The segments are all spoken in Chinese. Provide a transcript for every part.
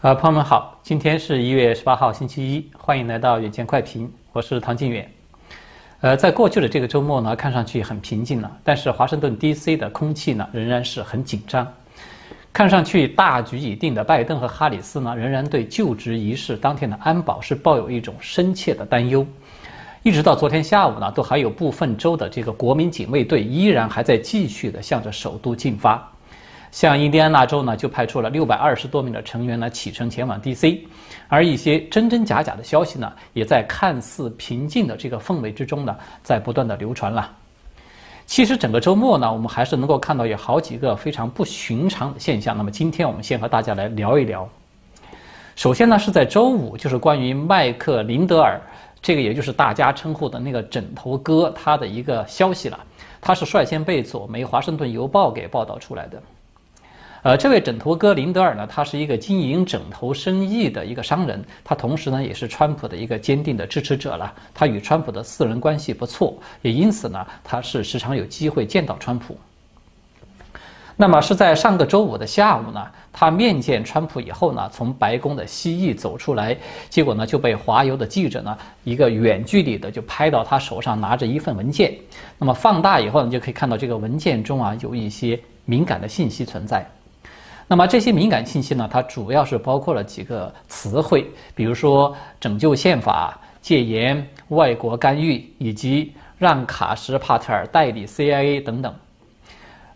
呃，朋友们好，今天是一月十八号，星期一，欢迎来到远见快评，我是唐晋远。呃，在过去的这个周末呢，看上去很平静了，但是华盛顿 D.C. 的空气呢，仍然是很紧张。看上去大局已定的拜登和哈里斯呢，仍然对就职仪式当天的安保是抱有一种深切的担忧。一直到昨天下午呢，都还有部分州的这个国民警卫队依然还在继续的向着首都进发。像印第安纳州呢，就派出了六百二十多名的成员呢启程前往 D.C.，而一些真真假假的消息呢，也在看似平静的这个氛围之中呢，在不断的流传了。其实整个周末呢，我们还是能够看到有好几个非常不寻常的现象。那么今天我们先和大家来聊一聊。首先呢，是在周五，就是关于麦克林德尔，这个也就是大家称呼的那个枕头哥，他的一个消息了。他是率先被左媒《华盛顿邮报》给报道出来的。呃，这位枕头哥林德尔呢，他是一个经营枕头生意的一个商人，他同时呢也是川普的一个坚定的支持者了。他与川普的私人关系不错，也因此呢，他是时常有机会见到川普。那么是在上个周五的下午呢，他面见川普以后呢，从白宫的西翼走出来，结果呢就被华邮的记者呢一个远距离的就拍到他手上拿着一份文件。那么放大以后呢，就可以看到这个文件中啊有一些敏感的信息存在。那么这些敏感信息呢？它主要是包括了几个词汇，比如说拯救宪法、戒严、外国干预，以及让卡什帕特尔代理 CIA 等等。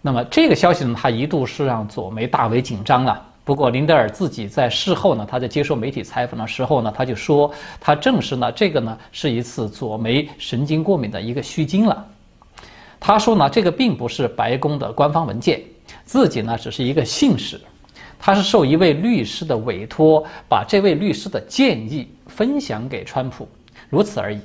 那么这个消息呢，它一度是让左媒大为紧张了。不过林德尔自己在事后呢，他在接受媒体采访的时候呢，他就说，他证实呢，这个呢是一次左媒神经过敏的一个虚惊了。他说呢，这个并不是白宫的官方文件。自己呢只是一个信使，他是受一位律师的委托，把这位律师的建议分享给川普，如此而已。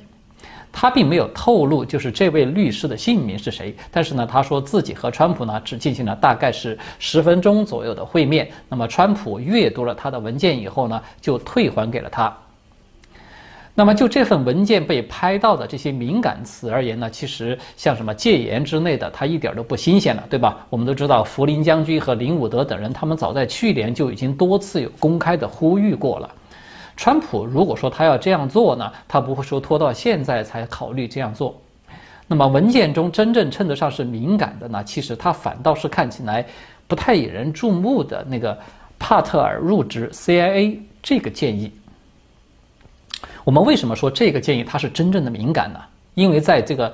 他并没有透露就是这位律师的姓名是谁，但是呢，他说自己和川普呢只进行了大概是十分钟左右的会面。那么川普阅读了他的文件以后呢，就退还给了他。那么就这份文件被拍到的这些敏感词而言呢，其实像什么戒严之类的，它一点都不新鲜了，对吧？我们都知道福林将军和林伍德等人，他们早在去年就已经多次有公开的呼吁过了。川普如果说他要这样做呢，他不会说拖到现在才考虑这样做。那么文件中真正称得上是敏感的呢，其实他反倒是看起来不太引人注目的那个帕特尔入职 CIA 这个建议。我们为什么说这个建议它是真正的敏感呢？因为在这个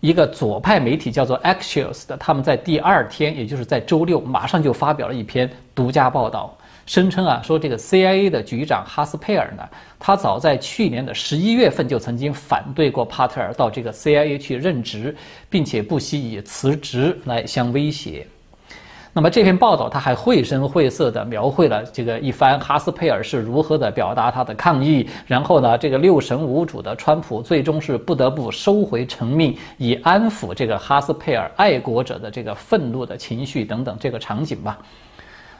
一个左派媒体叫做 Axios 的，他们在第二天，也就是在周六，马上就发表了一篇独家报道，声称啊，说这个 CIA 的局长哈斯佩尔呢，他早在去年的十一月份就曾经反对过帕特尔到这个 CIA 去任职，并且不惜以辞职来相威胁。那么这篇报道，他还绘声绘色地描绘了这个一番哈斯佩尔是如何的表达他的抗议，然后呢，这个六神无主的川普最终是不得不收回成命，以安抚这个哈斯佩尔爱国者的这个愤怒的情绪等等这个场景吧。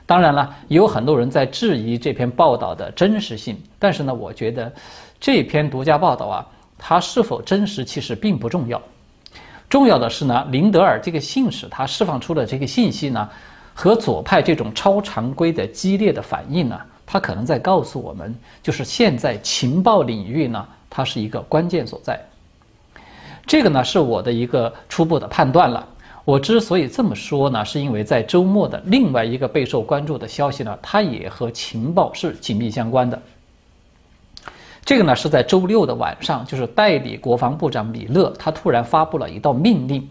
当然了，有很多人在质疑这篇报道的真实性，但是呢，我觉得这篇独家报道啊，它是否真实其实并不重要。重要的是呢，林德尔这个信使他释放出的这个信息呢，和左派这种超常规的激烈的反应呢，他可能在告诉我们，就是现在情报领域呢，它是一个关键所在。这个呢是我的一个初步的判断了。我之所以这么说呢，是因为在周末的另外一个备受关注的消息呢，它也和情报是紧密相关的。这个呢是在周六的晚上，就是代理国防部长米勒，他突然发布了一道命令，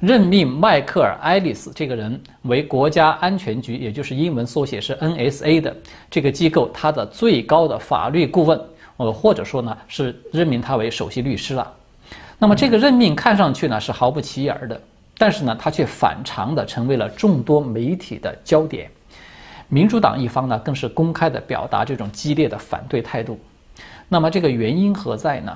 任命迈克尔·爱丽丝这个人为国家安全局，也就是英文缩写是 NSA 的这个机构他的最高的法律顾问，呃，或者说呢是任命他为首席律师了。那么这个任命看上去呢是毫不起眼的，但是呢他却反常的成为了众多媒体的焦点，民主党一方呢更是公开的表达这种激烈的反对态度。那么这个原因何在呢？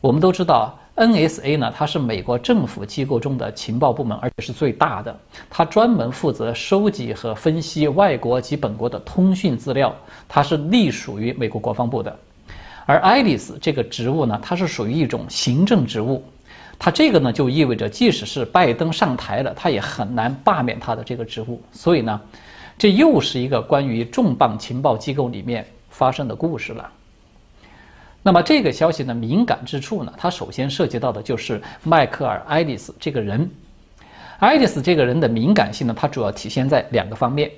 我们都知道，NSA 呢，它是美国政府机构中的情报部门，而且是最大的。它专门负责收集和分析外国及本国的通讯资料，它是隶属于美国国防部的。而爱丽丝这个职务呢，它是属于一种行政职务。它这个呢，就意味着即使是拜登上台了，他也很难罢免他的这个职务。所以呢。这又是一个关于重磅情报机构里面发生的故事了。那么这个消息的敏感之处呢？它首先涉及到的就是迈克尔·爱丽丝这个人。爱丽丝这个人的敏感性呢，它主要体现在两个方面。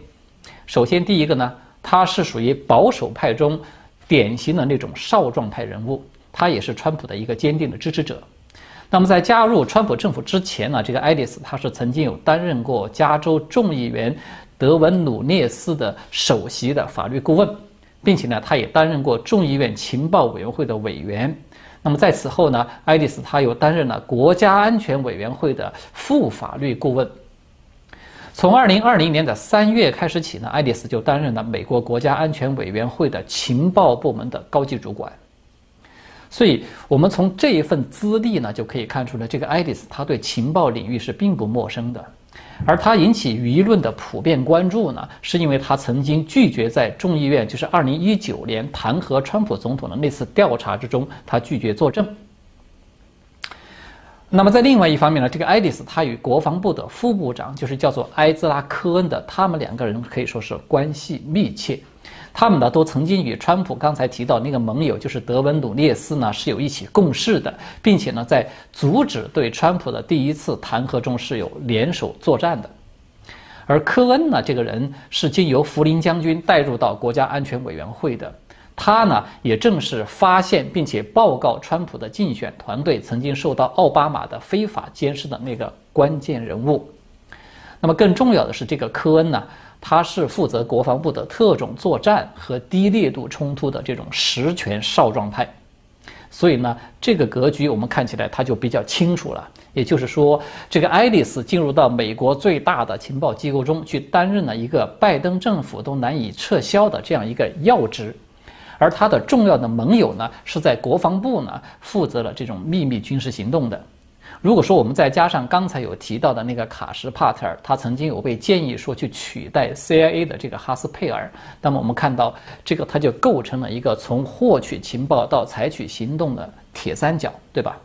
首先，第一个呢，他是属于保守派中典型的那种少壮派人物，他也是川普的一个坚定的支持者。那么在加入川普政府之前呢，这个爱丽丝她是曾经有担任过加州众议员德文努涅斯的首席的法律顾问。并且呢，他也担任过众议院情报委员会的委员。那么在此后呢，爱丽丝他又担任了国家安全委员会的副法律顾问。从二零二零年的三月开始起呢，爱丽丝就担任了美国国家安全委员会的情报部门的高级主管。所以，我们从这一份资历呢，就可以看出来，这个爱丽丝她对情报领域是并不陌生的。而他引起舆论的普遍关注呢，是因为他曾经拒绝在众议院，就是二零一九年弹劾川普总统的那次调查之中，他拒绝作证。那么在另外一方面呢，这个爱丽丝她与国防部的副部长，就是叫做埃兹拉·科恩的，他们两个人可以说是关系密切。他们呢都曾经与川普刚才提到那个盟友，就是德文努涅斯呢是有一起共事的，并且呢在阻止对川普的第一次弹劾中是有联手作战的。而科恩呢这个人是经由福林将军带入到国家安全委员会的，他呢也正是发现并且报告川普的竞选团队曾经受到奥巴马的非法监视的那个关键人物。那么更重要的是，这个科恩呢。他是负责国防部的特种作战和低烈度冲突的这种实权少壮派，所以呢，这个格局我们看起来他就比较清楚了。也就是说，这个爱丽丝进入到美国最大的情报机构中去，担任了一个拜登政府都难以撤销的这样一个要职，而他的重要的盟友呢，是在国防部呢负责了这种秘密军事行动的。如果说我们再加上刚才有提到的那个卡什帕特尔，他曾经有被建议说去取代 CIA 的这个哈斯佩尔，那么我们看到这个他就构成了一个从获取情报到采取行动的铁三角，对吧？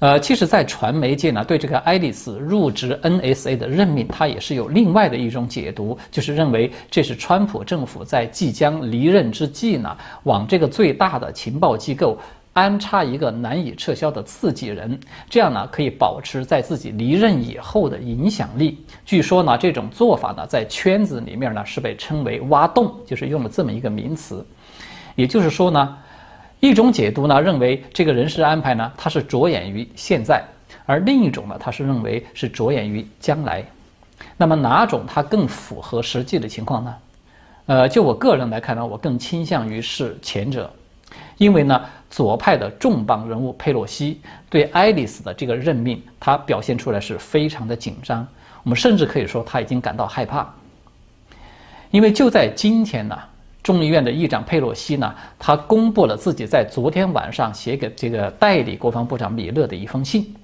呃，其实，在传媒界呢，对这个爱丽丝入职 NSA 的任命，它也是有另外的一种解读，就是认为这是川普政府在即将离任之际呢，往这个最大的情报机构。安插一个难以撤销的自己人，这样呢可以保持在自己离任以后的影响力。据说呢，这种做法呢在圈子里面呢是被称为“挖洞”，就是用了这么一个名词。也就是说呢，一种解读呢认为这个人事安排呢它是着眼于现在，而另一种呢它是认为是着眼于将来。那么哪种它更符合实际的情况呢？呃，就我个人来看呢，我更倾向于是前者。因为呢，左派的重磅人物佩洛西对爱丽丝的这个任命，他表现出来是非常的紧张。我们甚至可以说他已经感到害怕。因为就在今天呢，众议院的议长佩洛西呢，他公布了自己在昨天晚上写给这个代理国防部长米勒的一封信。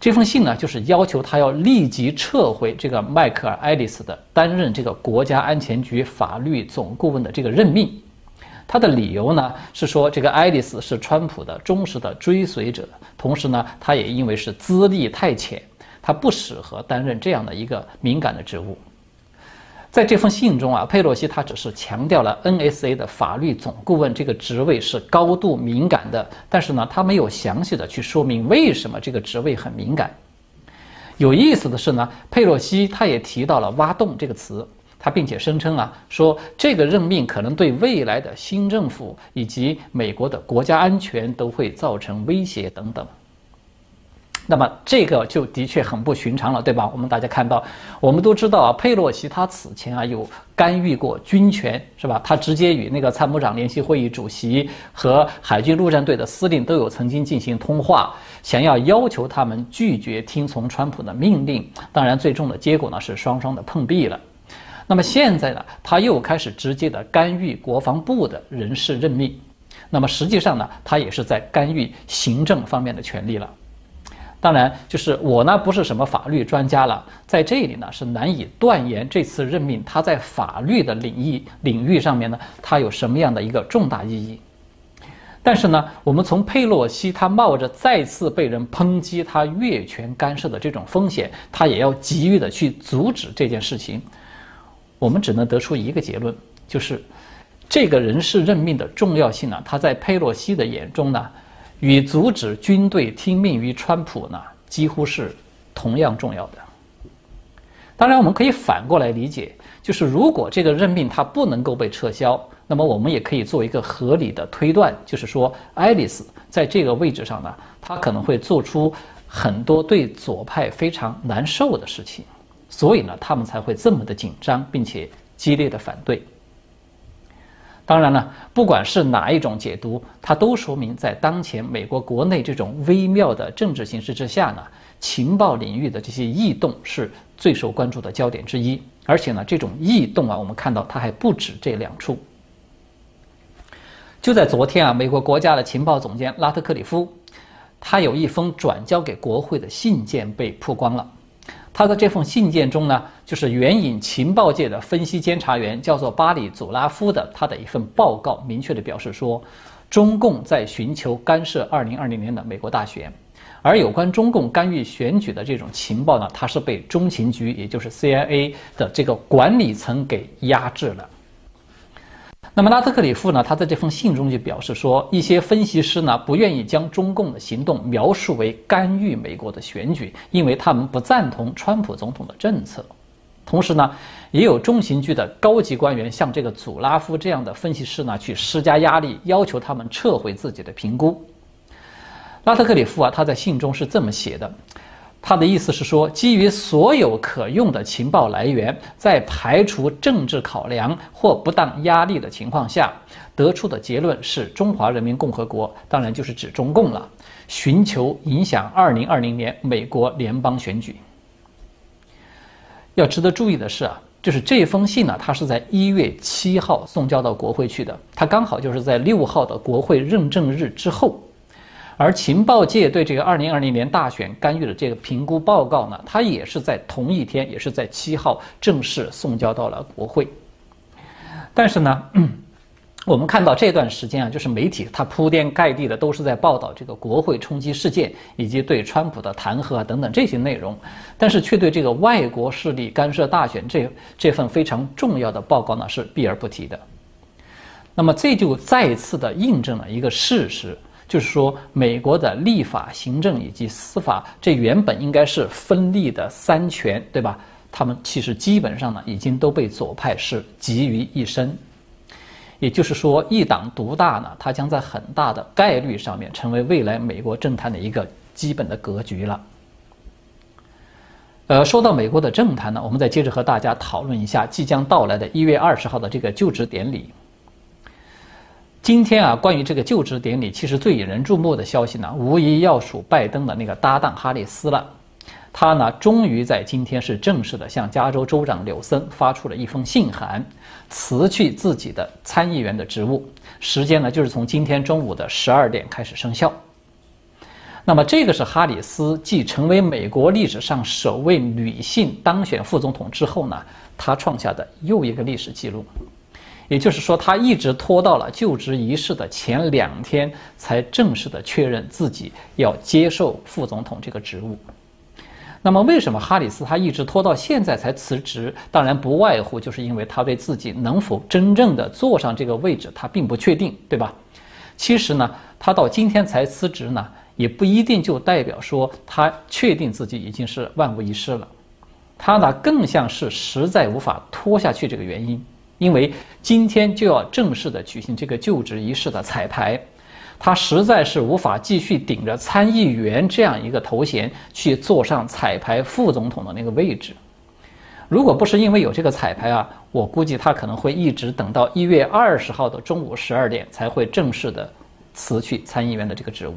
这封信呢，就是要求他要立即撤回这个迈克尔·爱丽丝的担任这个国家安全局法律总顾问的这个任命。他的理由呢是说，这个爱丽丝是川普的忠实的追随者，同时呢，他也因为是资历太浅，他不适合担任这样的一个敏感的职务。在这封信中啊，佩洛西他只是强调了 NSA 的法律总顾问这个职位是高度敏感的，但是呢，他没有详细的去说明为什么这个职位很敏感。有意思的是呢，佩洛西他也提到了“挖洞”这个词。他并且声称啊，说这个任命可能对未来的新政府以及美国的国家安全都会造成威胁等等。那么这个就的确很不寻常了，对吧？我们大家看到，我们都知道啊，佩洛西他此前啊有干预过军权，是吧？他直接与那个参谋长联席会议主席和海军陆战队的司令都有曾经进行通话，想要要求他们拒绝听从川普的命令。当然，最终的结果呢是双双的碰壁了。那么现在呢，他又开始直接的干预国防部的人事任命，那么实际上呢，他也是在干预行政方面的权利了。当然，就是我呢不是什么法律专家了，在这里呢是难以断言这次任命他在法律的领域领域上面呢，他有什么样的一个重大意义。但是呢，我们从佩洛西他冒着再次被人抨击他越权干涉的这种风险，他也要急于的去阻止这件事情。我们只能得出一个结论，就是这个人事任命的重要性呢，他在佩洛西的眼中呢，与阻止军队听命于川普呢，几乎是同样重要的。当然，我们可以反过来理解，就是如果这个任命他不能够被撤销。那么我们也可以做一个合理的推断，就是说，爱丽丝在这个位置上呢，她可能会做出很多对左派非常难受的事情，所以呢，他们才会这么的紧张，并且激烈的反对。当然了，不管是哪一种解读，它都说明在当前美国国内这种微妙的政治形势之下呢，情报领域的这些异动是最受关注的焦点之一。而且呢，这种异动啊，我们看到它还不止这两处。就在昨天啊，美国国家的情报总监拉特克里夫，他有一封转交给国会的信件被曝光了。他的这封信件中呢，就是援引情报界的分析监察员叫做巴里祖拉夫的他的一份报告，明确的表示说，中共在寻求干涉2020年的美国大选，而有关中共干预选举的这种情报呢，它是被中情局，也就是 CIA 的这个管理层给压制了。那么拉特克里夫呢？他在这封信中就表示说，一些分析师呢不愿意将中共的行动描述为干预美国的选举，因为他们不赞同川普总统的政策。同时呢，也有中情局的高级官员向这个祖拉夫这样的分析师呢去施加压力，要求他们撤回自己的评估。拉特克里夫啊，他在信中是这么写的。他的意思是说，基于所有可用的情报来源，在排除政治考量或不当压力的情况下，得出的结论是中华人民共和国，当然就是指中共了，寻求影响2020年美国联邦选举。要值得注意的是啊，就是这封信呢，它是在一月七号送交到国会去的，它刚好就是在六号的国会认证日之后。而情报界对这个二零二零年大选干预的这个评估报告呢，它也是在同一天，也是在七号正式送交到了国会。但是呢，我们看到这段时间啊，就是媒体它铺天盖地的都是在报道这个国会冲击事件以及对川普的弹劾啊等等这些内容，但是却对这个外国势力干涉大选这这份非常重要的报告呢是避而不提的。那么这就再次的印证了一个事实。就是说，美国的立法、行政以及司法，这原本应该是分立的三权，对吧？他们其实基本上呢，已经都被左派是集于一身。也就是说，一党独大呢，它将在很大的概率上面成为未来美国政坛的一个基本的格局了。呃，说到美国的政坛呢，我们再接着和大家讨论一下即将到来的一月二十号的这个就职典礼。今天啊，关于这个就职典礼，其实最引人注目的消息呢，无疑要数拜登的那个搭档哈里斯了。他呢，终于在今天是正式的向加州州长柳森发出了一封信函，辞去自己的参议员的职务。时间呢，就是从今天中午的十二点开始生效。那么，这个是哈里斯继成为美国历史上首位女性当选副总统之后呢，她创下的又一个历史记录。也就是说，他一直拖到了就职仪式的前两天，才正式的确认自己要接受副总统这个职务。那么，为什么哈里斯他一直拖到现在才辞职？当然，不外乎就是因为他对自己能否真正的坐上这个位置，他并不确定，对吧？其实呢，他到今天才辞职呢，也不一定就代表说他确定自己已经是万无一失了。他呢，更像是实在无法拖下去这个原因。因为今天就要正式的举行这个就职仪式的彩排，他实在是无法继续顶着参议员这样一个头衔去坐上彩排副总统的那个位置。如果不是因为有这个彩排啊，我估计他可能会一直等到一月二十号的中午十二点才会正式的辞去参议员的这个职务。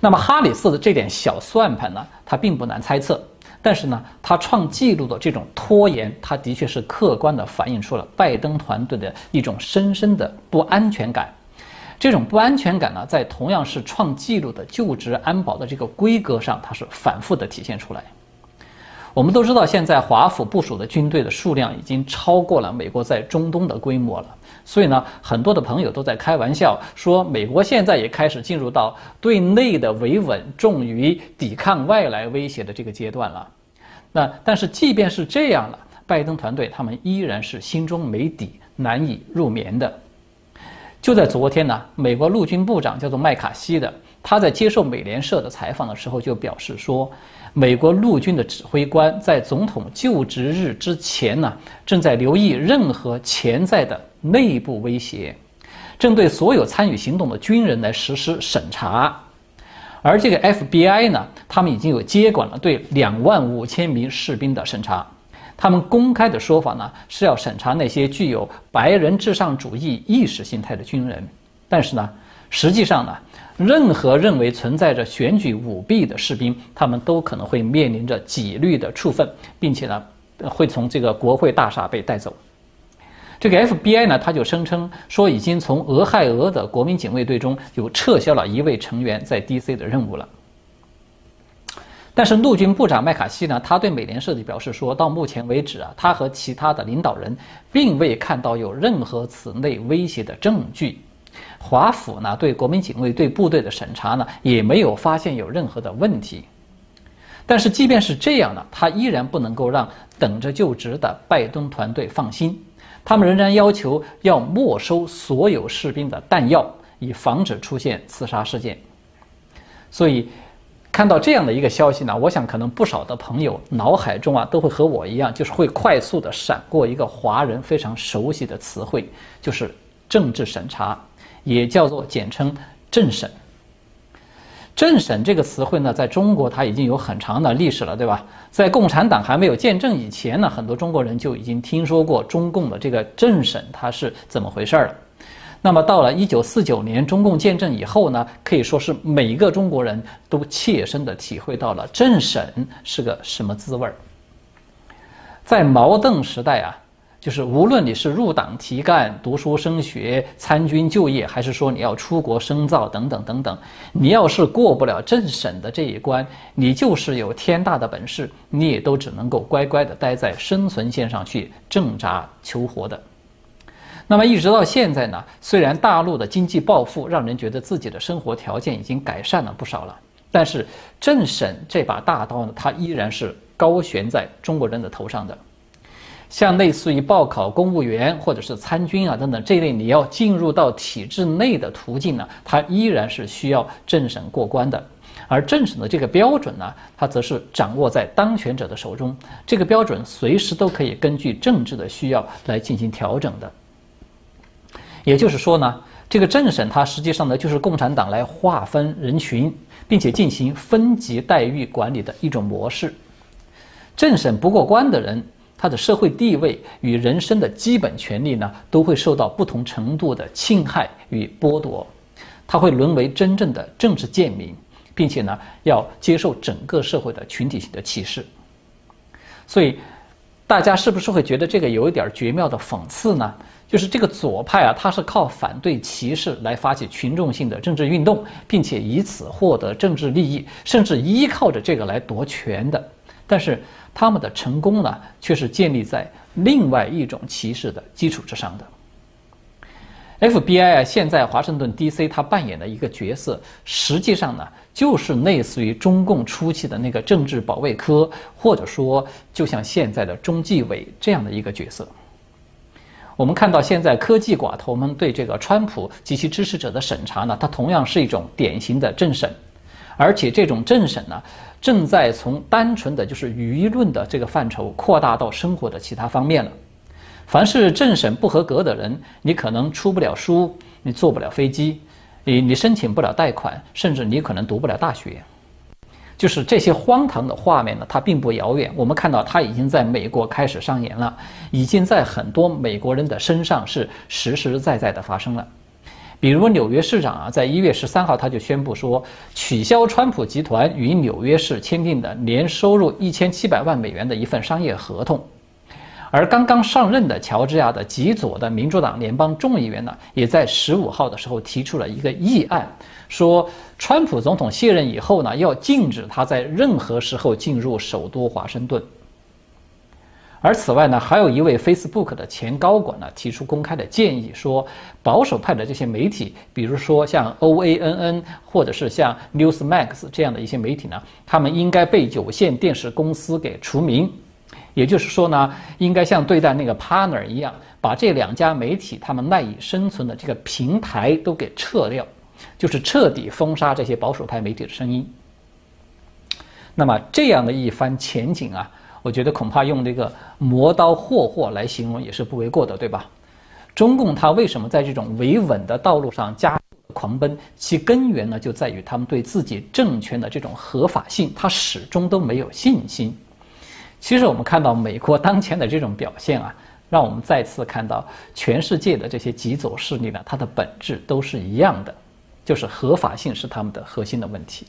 那么哈里斯的这点小算盘呢，他并不难猜测。但是呢，他创纪录的这种拖延，他的确是客观的反映出了拜登团队的一种深深的不安全感。这种不安全感呢，在同样是创纪录的就职安保的这个规格上，它是反复的体现出来。我们都知道，现在华府部署的军队的数量已经超过了美国在中东的规模了。所以呢，很多的朋友都在开玩笑说，美国现在也开始进入到对内的维稳重于抵抗外来威胁的这个阶段了。那但是即便是这样了，拜登团队他们依然是心中没底，难以入眠的。就在昨天呢，美国陆军部长叫做麦卡锡的，他在接受美联社的采访的时候就表示说。美国陆军的指挥官在总统就职日之前呢，正在留意任何潜在的内部威胁，正对所有参与行动的军人来实施审查。而这个 FBI 呢，他们已经有接管了对两万五千名士兵的审查。他们公开的说法呢，是要审查那些具有白人至上主义意识形态的军人。但是呢，实际上呢？任何认为存在着选举舞弊的士兵，他们都可能会面临着纪律的处分，并且呢，会从这个国会大厦被带走。这个 FBI 呢，他就声称说，已经从俄亥俄的国民警卫队中就撤销了一位成员在 DC 的任务了。但是陆军部长麦卡锡呢，他对美联社就表示说，到目前为止啊，他和其他的领导人并未看到有任何此类威胁的证据。华府呢对国民警卫队部队的审查呢也没有发现有任何的问题，但是即便是这样呢，他依然不能够让等着就职的拜登团队放心，他们仍然要求要没收所有士兵的弹药，以防止出现刺杀事件。所以，看到这样的一个消息呢，我想可能不少的朋友脑海中啊都会和我一样，就是会快速的闪过一个华人非常熟悉的词汇，就是政治审查。也叫做简称政审。政审这个词汇呢，在中国它已经有很长的历史了，对吧？在共产党还没有建政以前呢，很多中国人就已经听说过中共的这个政审它是怎么回事儿了。那么到了一九四九年中共建政以后呢，可以说是每一个中国人都切身的体会到了政审是个什么滋味儿。在毛邓时代啊。就是无论你是入党提干、读书升学、参军就业，还是说你要出国深造等等等等，你要是过不了政审的这一关，你就是有天大的本事，你也都只能够乖乖的待在生存线上去挣扎求活的。那么一直到现在呢，虽然大陆的经济暴富让人觉得自己的生活条件已经改善了不少了，但是政审这把大刀呢，它依然是高悬在中国人的头上的。像类似于报考公务员或者是参军啊等等这类你要进入到体制内的途径呢，它依然是需要政审过关的，而政审的这个标准呢，它则是掌握在当权者的手中，这个标准随时都可以根据政治的需要来进行调整的。也就是说呢，这个政审它实际上呢就是共产党来划分人群，并且进行分级待遇管理的一种模式。政审不过关的人。他的社会地位与人身的基本权利呢，都会受到不同程度的侵害与剥夺，他会沦为真正的政治贱民，并且呢，要接受整个社会的群体性的歧视。所以，大家是不是会觉得这个有一点绝妙的讽刺呢？就是这个左派啊，他是靠反对歧视来发起群众性的政治运动，并且以此获得政治利益，甚至依靠着这个来夺权的。但是他们的成功呢，却是建立在另外一种歧视的基础之上的。FBI 啊，现在华盛顿 DC 他扮演的一个角色，实际上呢，就是类似于中共初期的那个政治保卫科，或者说就像现在的中纪委这样的一个角色。我们看到现在科技寡头们对这个川普及其支持者的审查呢，它同样是一种典型的政审，而且这种政审呢。正在从单纯的就是舆论的这个范畴扩大到生活的其他方面了。凡是政审不合格的人，你可能出不了书，你坐不了飞机，你你申请不了贷款，甚至你可能读不了大学。就是这些荒唐的画面呢，它并不遥远。我们看到它已经在美国开始上演了，已经在很多美国人的身上是实实在在的发生了。比如纽约市长啊，在一月十三号他就宣布说，取消川普集团与纽约市签订的年收入一千七百万美元的一份商业合同。而刚刚上任的乔治亚的极左的民主党联邦众议员呢，也在十五号的时候提出了一个议案，说川普总统卸任以后呢，要禁止他在任何时候进入首都华盛顿。而此外呢，还有一位 Facebook 的前高管呢提出公开的建议，说保守派的这些媒体，比如说像 OANN 或者是像 Newsmax 这样的一些媒体呢，他们应该被有线电视公司给除名。也就是说呢，应该像对待那个 partner 一样，把这两家媒体他们赖以生存的这个平台都给撤掉，就是彻底封杀这些保守派媒体的声音。那么这样的一番前景啊。我觉得恐怕用这个磨刀霍霍来形容也是不为过的，对吧？中共它为什么在这种维稳的道路上加速狂奔？其根源呢，就在于他们对自己政权的这种合法性，他始终都没有信心。其实我们看到美国当前的这种表现啊，让我们再次看到全世界的这些极左势力呢，它的本质都是一样的，就是合法性是他们的核心的问题。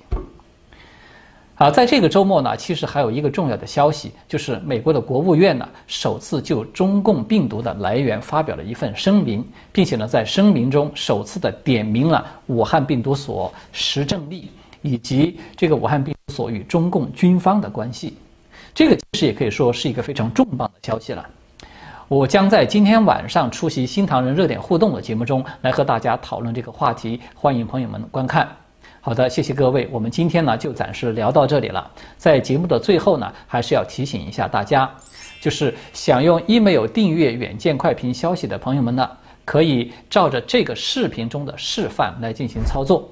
好，在这个周末呢，其实还有一个重要的消息，就是美国的国务院呢首次就中共病毒的来源发表了一份声明，并且呢在声明中首次的点明了武汉病毒所实证例以及这个武汉病毒所与中共军方的关系。这个其实也可以说是一个非常重磅的消息了。我将在今天晚上出席新唐人热点互动的节目中来和大家讨论这个话题，欢迎朋友们观看。好的，谢谢各位。我们今天呢就暂时聊到这里了。在节目的最后呢，还是要提醒一下大家，就是想用 email 订阅远见快评消息的朋友们呢，可以照着这个视频中的示范来进行操作。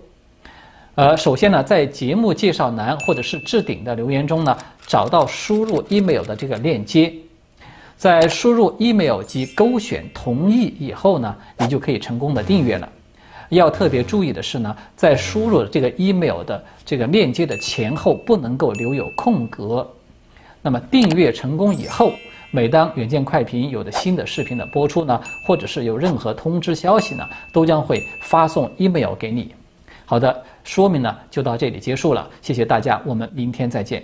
呃，首先呢，在节目介绍栏或者是置顶的留言中呢，找到输入 email 的这个链接，在输入 email 及勾选同意以后呢，你就可以成功的订阅了。要特别注意的是呢，在输入这个 email 的这个链接的前后不能够留有空格。那么订阅成功以后，每当远见快评有的新的视频的播出呢，或者是有任何通知消息呢，都将会发送 email 给你。好的，说明呢就到这里结束了，谢谢大家，我们明天再见。